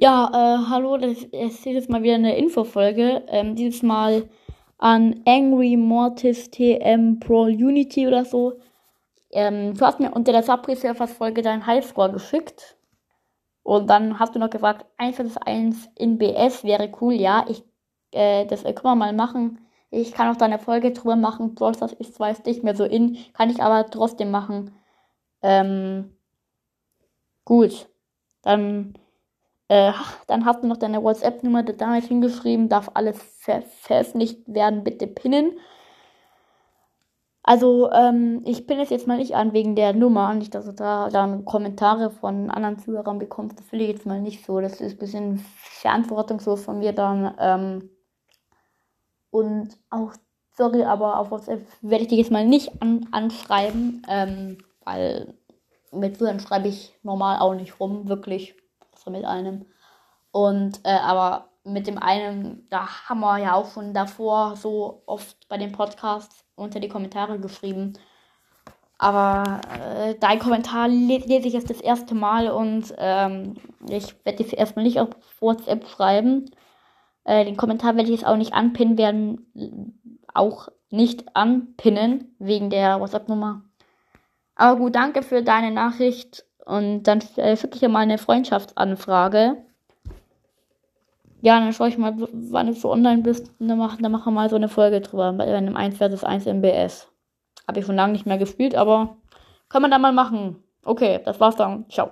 Ja, äh, hallo, das ist jetzt mal wieder eine Infofolge. Ähm, dieses Mal an Angry Mortis TM Pro Unity oder so. Ähm, du hast mir unter der Subway Surfers Folge deinen Highscore geschickt. Und dann hast du noch gefragt, 1 vs 1 in BS wäre cool. Ja, ich, äh, das können wir mal machen. Ich kann auch da eine Folge drüber machen. Brawl Stars ist zwar nicht mehr so in, kann ich aber trotzdem machen. Ähm, gut. Dann äh, dann hast du noch deine WhatsApp-Nummer damals hingeschrieben, darf alles ver veröffentlicht werden, bitte pinnen. Also, ähm, ich pinne es jetzt mal nicht an wegen der Nummer, nicht, dass du da dann Kommentare von anderen Zuhörern bekommst. Das will ich jetzt mal nicht so. Das ist ein bisschen verantwortungslos von mir dann. Ähm, und auch, sorry, aber auf WhatsApp werde ich dich jetzt mal nicht an anschreiben, ähm, weil mit Zuhörern schreibe ich normal auch nicht rum, wirklich so mit einem. Und äh, aber mit dem einen, da haben wir ja auch schon davor so oft bei den Podcasts unter die Kommentare geschrieben. Aber äh, dein Kommentar lese ich jetzt das erste Mal und ähm, ich werde jetzt erstmal nicht auf WhatsApp schreiben. Äh, den Kommentar werde ich jetzt auch nicht anpinnen, werden auch nicht anpinnen wegen der WhatsApp-Nummer. Aber gut, danke für deine Nachricht und dann äh, schicke ich dir mal eine Freundschaftsanfrage. Ja, dann schaue ich mal, wann du so online bist. Dann, machen, dann machen wir mal so eine Folge drüber. Bei einem 1 vs 1 MBS. Habe ich schon lange nicht mehr gespielt, aber kann man da mal machen. Okay, das war's dann. Ciao.